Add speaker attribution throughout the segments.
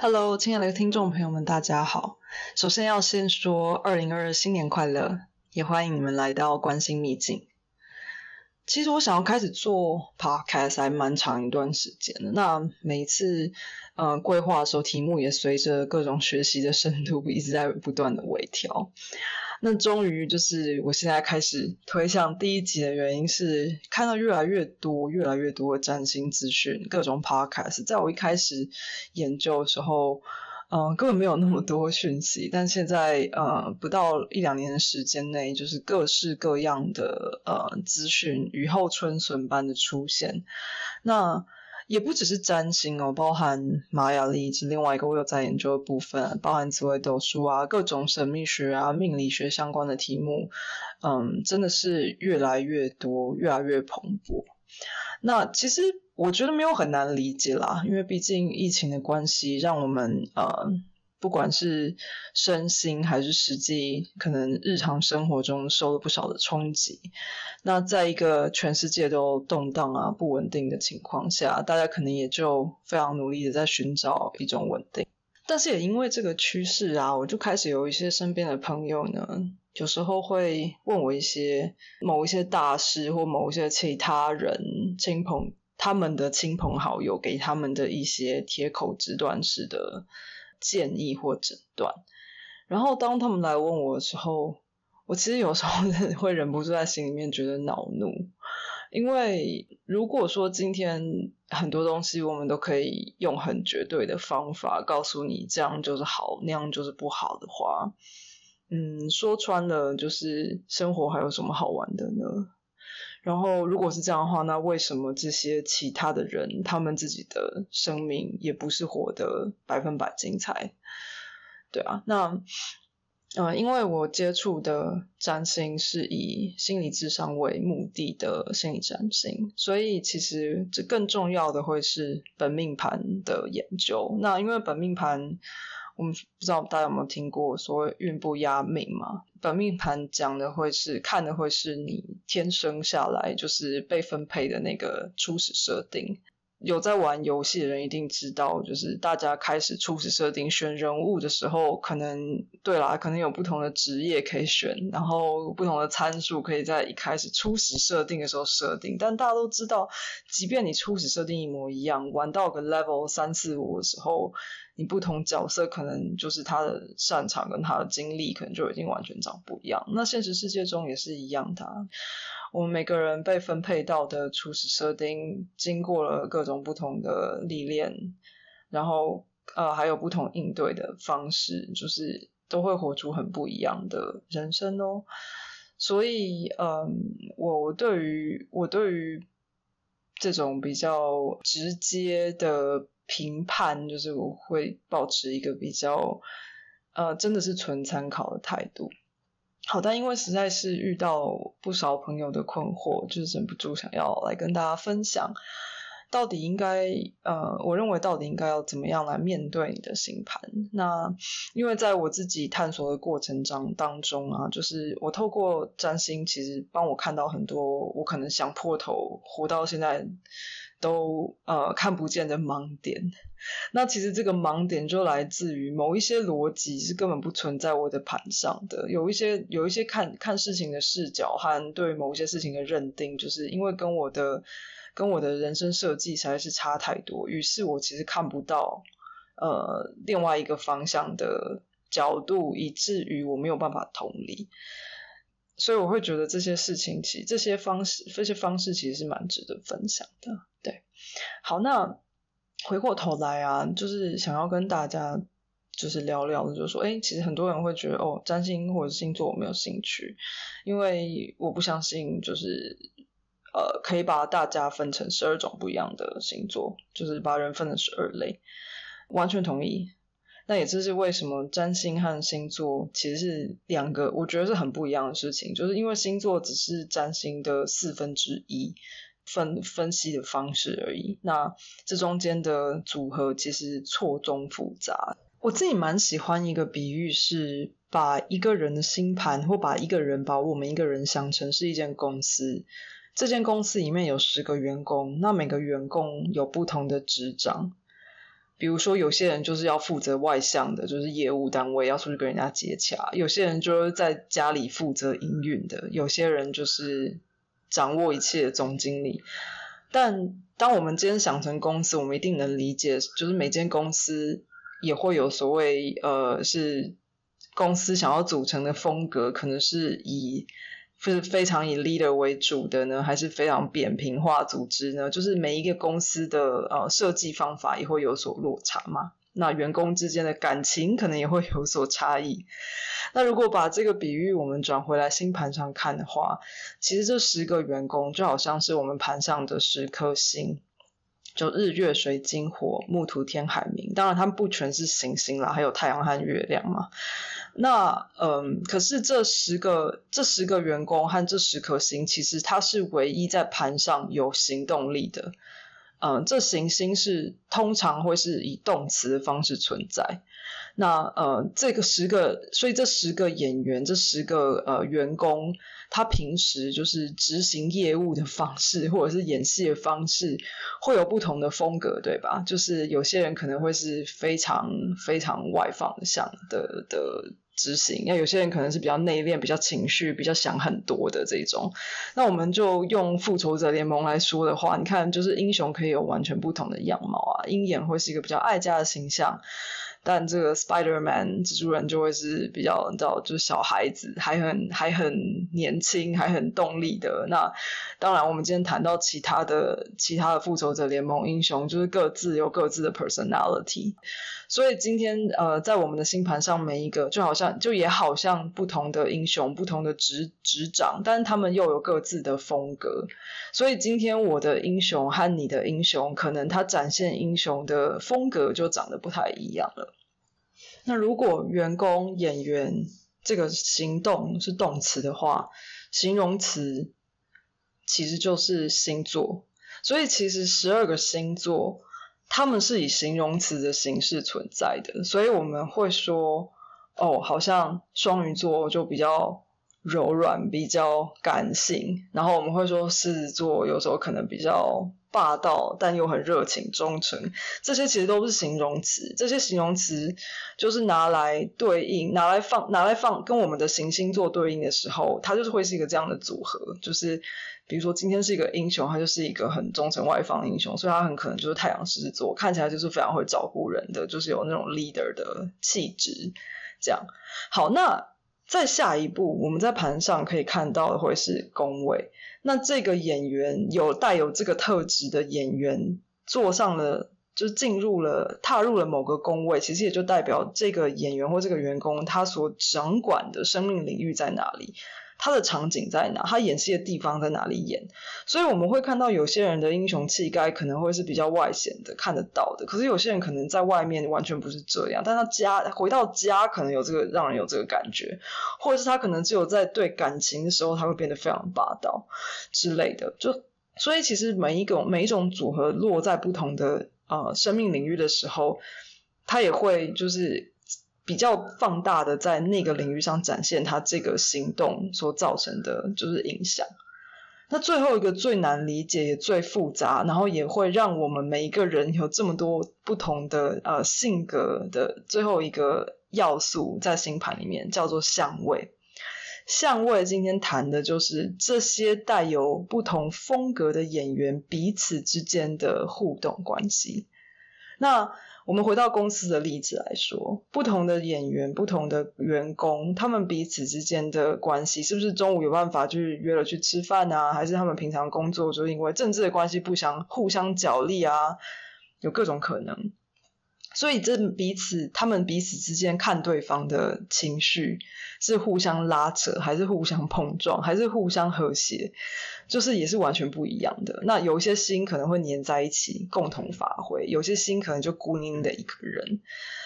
Speaker 1: Hello，亲爱的听众朋友们，大家好。首先要先说二零二二新年快乐，也欢迎你们来到关心秘境。其实我想要开始做 podcast 还蛮长一段时间的。那每一次呃规划的时候，题目也随着各种学习的深度一直在不断的微调。那终于就是我现在开始推向第一集的原因是看到越来越多、越来越多的占星资讯，各种 podcast。在我一开始研究的时候。嗯，根本没有那么多讯息，但现在呃，不到一两年的时间内，就是各式各样的呃资讯雨后春笋般的出现。那也不只是占星哦，包含玛雅历是另外一个我有在研究的部分，包含紫微斗数啊，各种神秘学啊、命理学相关的题目，嗯，真的是越来越多，越来越蓬勃。那其实。我觉得没有很难理解啦，因为毕竟疫情的关系，让我们呃，不管是身心还是实际，可能日常生活中受了不少的冲击。那在一个全世界都动荡啊、不稳定的情况下，大家可能也就非常努力的在寻找一种稳定。但是也因为这个趋势啊，我就开始有一些身边的朋友呢，有时候会问我一些某一些大师或某一些其他人亲朋。他们的亲朋好友给他们的一些铁口直断式的建议或诊断，然后当他们来问我的时候，我其实有时候 会忍不住在心里面觉得恼怒，因为如果说今天很多东西我们都可以用很绝对的方法告诉你这样就是好，那样就是不好的话，嗯，说穿了就是生活还有什么好玩的呢？然后，如果是这样的话，那为什么这些其他的人，他们自己的生命也不是活得百分百精彩？对啊，那呃，因为我接触的占星是以心理智商为目的的心理占星，所以其实这更重要的会是本命盘的研究。那因为本命盘。我们不知道大家有没有听过所谓运不压命嘛？本命盘讲的会是看的会是你天生下来就是被分配的那个初始设定。有在玩游戏的人一定知道，就是大家开始初始设定选人物的时候，可能对啦，可能有不同的职业可以选，然后不同的参数可以在一开始初始设定的时候设定。但大家都知道，即便你初始设定一模一样，玩到个 level 三四五的时候。你不同角色可能就是他的擅长跟他的经历，可能就已经完全长不一样。那现实世界中也是一样的，我们每个人被分配到的初始设定，经过了各种不同的历练，然后呃还有不同应对的方式，就是都会活出很不一样的人生哦。所以嗯，我对于我对于这种比较直接的。评判就是我会保持一个比较，呃，真的是纯参考的态度。好，但因为实在是遇到不少朋友的困惑，就是忍不住想要来跟大家分享，到底应该，呃，我认为到底应该要怎么样来面对你的星盘？那因为在我自己探索的过程中当中啊，就是我透过占星，其实帮我看到很多我可能想破头活到现在。都呃看不见的盲点，那其实这个盲点就来自于某一些逻辑是根本不存在我的盘上的，有一些有一些看看事情的视角和对某些事情的认定，就是因为跟我的跟我的人生设计实在是差太多，于是我其实看不到呃另外一个方向的角度，以至于我没有办法同理。所以我会觉得这些事情，其实这些方式，这些方式其实是蛮值得分享的。好，那回过头来啊，就是想要跟大家就是聊聊的，就是说，哎，其实很多人会觉得，哦，占星或者星座我没有兴趣，因为我不相信，就是呃，可以把大家分成十二种不一样的星座，就是把人分成十二类，完全同意。那也这是为什么占星和星座其实是两个，我觉得是很不一样的事情，就是因为星座只是占星的四分之一分分析的方式而已。那这中间的组合其实错综复杂。我自己蛮喜欢一个比喻，是把一个人的星盘，或把一个人把我们一个人想成是一间公司，这间公司里面有十个员工，那每个员工有不同的职掌。比如说，有些人就是要负责外向的，就是业务单位要出去跟人家接洽；有些人就是在家里负责营运的；有些人就是掌握一切的总经理。但当我们今天想成公司，我们一定能理解，就是每间公司也会有所谓呃，是公司想要组成的风格，可能是以。是非常以 leader 为主的呢，还是非常扁平化组织呢？就是每一个公司的呃设计方法也会有所落差嘛。那员工之间的感情可能也会有所差异。那如果把这个比喻我们转回来星盘上看的话，其实这十个员工就好像是我们盘上的十颗星。就日月水金火木土天海明，当然他们不全是行星啦，还有太阳和月亮嘛。那嗯，可是这十个这十个员工和这十颗星，其实它是唯一在盘上有行动力的。嗯，这行星是通常会是以动词的方式存在。那呃，这个十个，所以这十个演员，这十个呃员工。他平时就是执行业务的方式，或者是演戏的方式，会有不同的风格，对吧？就是有些人可能会是非常非常外放向的的执行，那有些人可能是比较内敛、比较情绪、比较想很多的这种。那我们就用复仇者联盟来说的话，你看，就是英雄可以有完全不同的样貌啊，鹰眼会是一个比较爱家的形象。但这个 Spider Man 蜘蛛人就会是比较你知道，就是小孩子还很还很年轻，还很动力的。那当然，我们今天谈到其他的其他的复仇者联盟英雄，就是各自有各自的 personality。所以今天呃，在我们的星盘上，每一个就好像就也好像不同的英雄，不同的执执掌，但他们又有各自的风格。所以今天我的英雄和你的英雄，可能他展现英雄的风格就长得不太一样了。那如果员工、演员这个行动是动词的话，形容词其实就是星座。所以其实十二个星座，他们是以形容词的形式存在的。所以我们会说，哦，好像双鱼座就比较柔软、比较感性。然后我们会说狮子座有时候可能比较。霸道但又很热情、忠诚，这些其实都是形容词。这些形容词就是拿来对应、拿来放、拿来放，跟我们的行星座对应的时候，它就是会是一个这样的组合。就是比如说，今天是一个英雄，他就是一个很忠诚、外放的英雄，所以他很可能就是太阳狮子座，看起来就是非常会照顾人的，就是有那种 leader 的气质。这样好，那再下一步，我们在盘上可以看到的会是宫位。那这个演员有带有这个特质的演员，坐上了，就进入了，踏入了某个宫位，其实也就代表这个演员或这个员工他所掌管的生命领域在哪里。他的场景在哪？他演戏的地方在哪里演？所以我们会看到有些人的英雄气概可能会是比较外显的，看得到的。可是有些人可能在外面完全不是这样，但他家回到家可能有这个让人有这个感觉，或者是他可能只有在对感情的时候他会变得非常霸道之类的。就所以其实每一种每一种组合落在不同的呃生命领域的时候，他也会就是。比较放大的在那个领域上展现他这个行动所造成的就是影响。那最后一个最难理解也最复杂，然后也会让我们每一个人有这么多不同的呃性格的最后一个要素在星盘里面叫做相位。相位今天谈的就是这些带有不同风格的演员彼此之间的互动关系。那我们回到公司的例子来说，不同的演员、不同的员工，他们彼此之间的关系，是不是中午有办法去约了去吃饭啊？还是他们平常工作就因为政治的关系不相互相角力啊？有各种可能。所以这彼此，他们彼此之间看对方的情绪是互相拉扯，还是互相碰撞，还是互相和谐，就是也是完全不一样的。那有一些心可能会粘在一起，共同发挥；有些心可能就孤零零的一个人。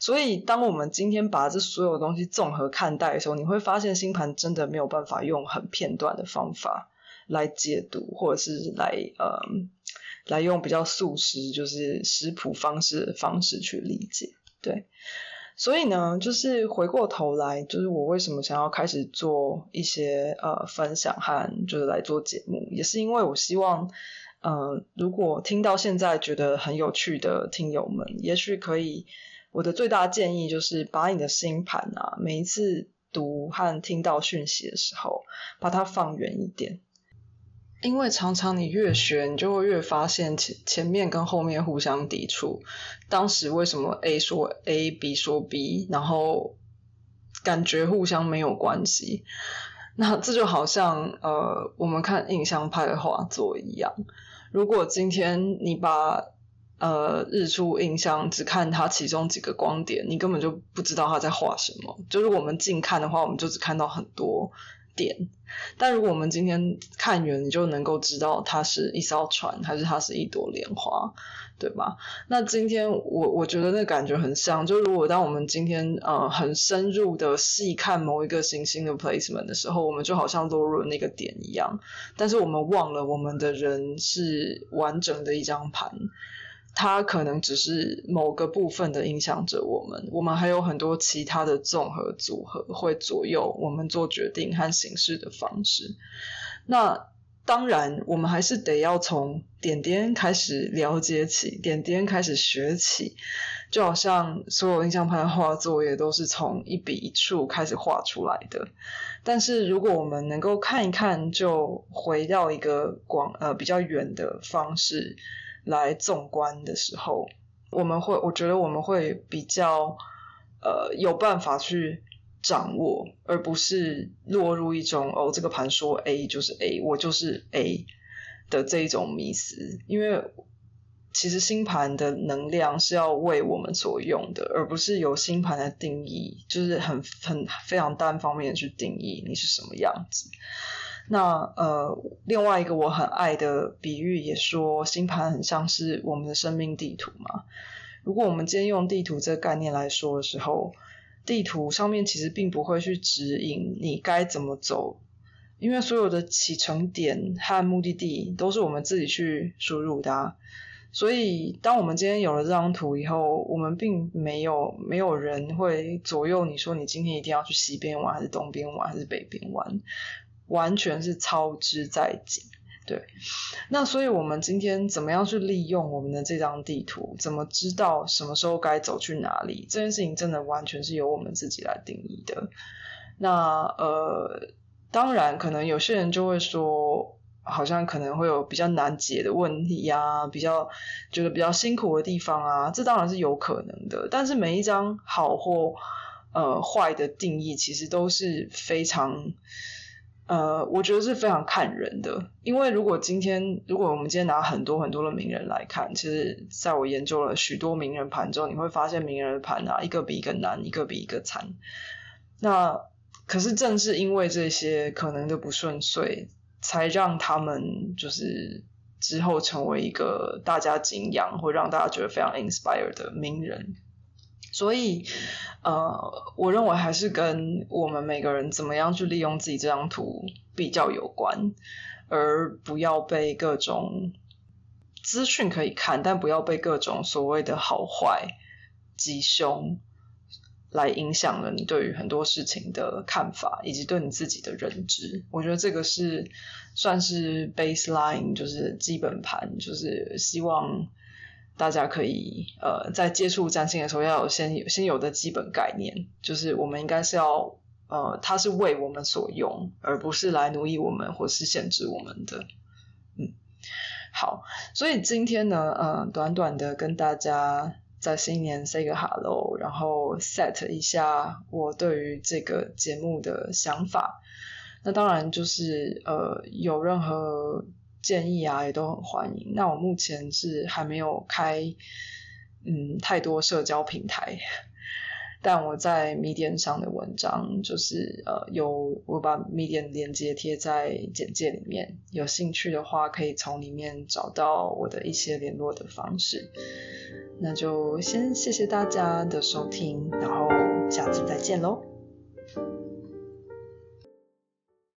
Speaker 1: 所以，当我们今天把这所有东西综合看待的时候，你会发现星盘真的没有办法用很片段的方法来解读，或者是来嗯。来用比较素食，就是食谱方式的方式去理解，对。所以呢，就是回过头来，就是我为什么想要开始做一些呃分享和就是来做节目，也是因为我希望，呃，如果听到现在觉得很有趣的听友们，也许可以，我的最大建议就是把你的星盘啊，每一次读和听到讯息的时候，把它放远一点。因为常常你越学，你就会越发现前前面跟后面互相抵触。当时为什么 A 说 A，B 说 B，然后感觉互相没有关系？那这就好像呃，我们看印象派的画作一样。如果今天你把呃日出印象只看它其中几个光点，你根本就不知道他在画什么。就是我们近看的话，我们就只看到很多。点，但如果我们今天看远，你就能够知道它是一艘船，还是它是一朵莲花，对吧？那今天我我觉得那感觉很像，就如果当我们今天呃很深入的细看某一个行星的 placement 的时候，我们就好像落入那个点一样，但是我们忘了我们的人是完整的一张盘。它可能只是某个部分的影响着我们，我们还有很多其他的综合组合会左右我们做决定和行事的方式。那当然，我们还是得要从点点开始了解起，点点开始学起，就好像所有印象派的画作也都是从一笔一触开始画出来的。但是如果我们能够看一看，就回到一个广呃比较远的方式。来纵观的时候，我们会，我觉得我们会比较，呃，有办法去掌握，而不是落入一种哦，这个盘说 A 就是 A，我就是 A 的这一种迷思。因为其实星盘的能量是要为我们所用的，而不是由星盘的定义，就是很很非常单方面去定义你是什么样子。那呃，另外一个我很爱的比喻也说，星盘很像是我们的生命地图嘛。如果我们今天用地图这个概念来说的时候，地图上面其实并不会去指引你该怎么走，因为所有的启程点和目的地都是我们自己去输入的。所以，当我们今天有了这张图以后，我们并没有没有人会左右你说你今天一定要去西边玩，还是东边玩，还是北边玩。完全是操之在己，对。那所以，我们今天怎么样去利用我们的这张地图？怎么知道什么时候该走去哪里？这件事情真的完全是由我们自己来定义的。那呃，当然，可能有些人就会说，好像可能会有比较难解的问题呀，比较觉得比较辛苦的地方啊，这当然是有可能的。但是每一张好或呃坏的定义，其实都是非常。呃，我觉得是非常看人的，因为如果今天，如果我们今天拿很多很多的名人来看，其实在我研究了许多名人盘之后，你会发现名人的盘啊，一个比一个难，一个比一个惨。那可是正是因为这些可能的不顺遂，才让他们就是之后成为一个大家敬仰，或让大家觉得非常 inspired 的名人。所以，呃，我认为还是跟我们每个人怎么样去利用自己这张图比较有关，而不要被各种资讯可以看，但不要被各种所谓的好坏吉凶来影响了你对于很多事情的看法，以及对你自己的认知。我觉得这个是算是 baseline，就是基本盘，就是希望。大家可以呃，在接触占星的时候，要有先先有的基本概念，就是我们应该是要呃，它是为我们所用，而不是来奴役我们或是限制我们的。嗯，好，所以今天呢，呃，短短的跟大家在新年 say 个 hello，然后 set 一下我对于这个节目的想法。那当然就是呃，有任何。建议啊，也都很欢迎。那我目前是还没有开，嗯，太多社交平台，但我在 Medium 上的文章，就是呃，有我把 Medium 连接贴在简介里面，有兴趣的话可以从里面找到我的一些联络的方式。那就先谢谢大家的收听，然后下次再见喽。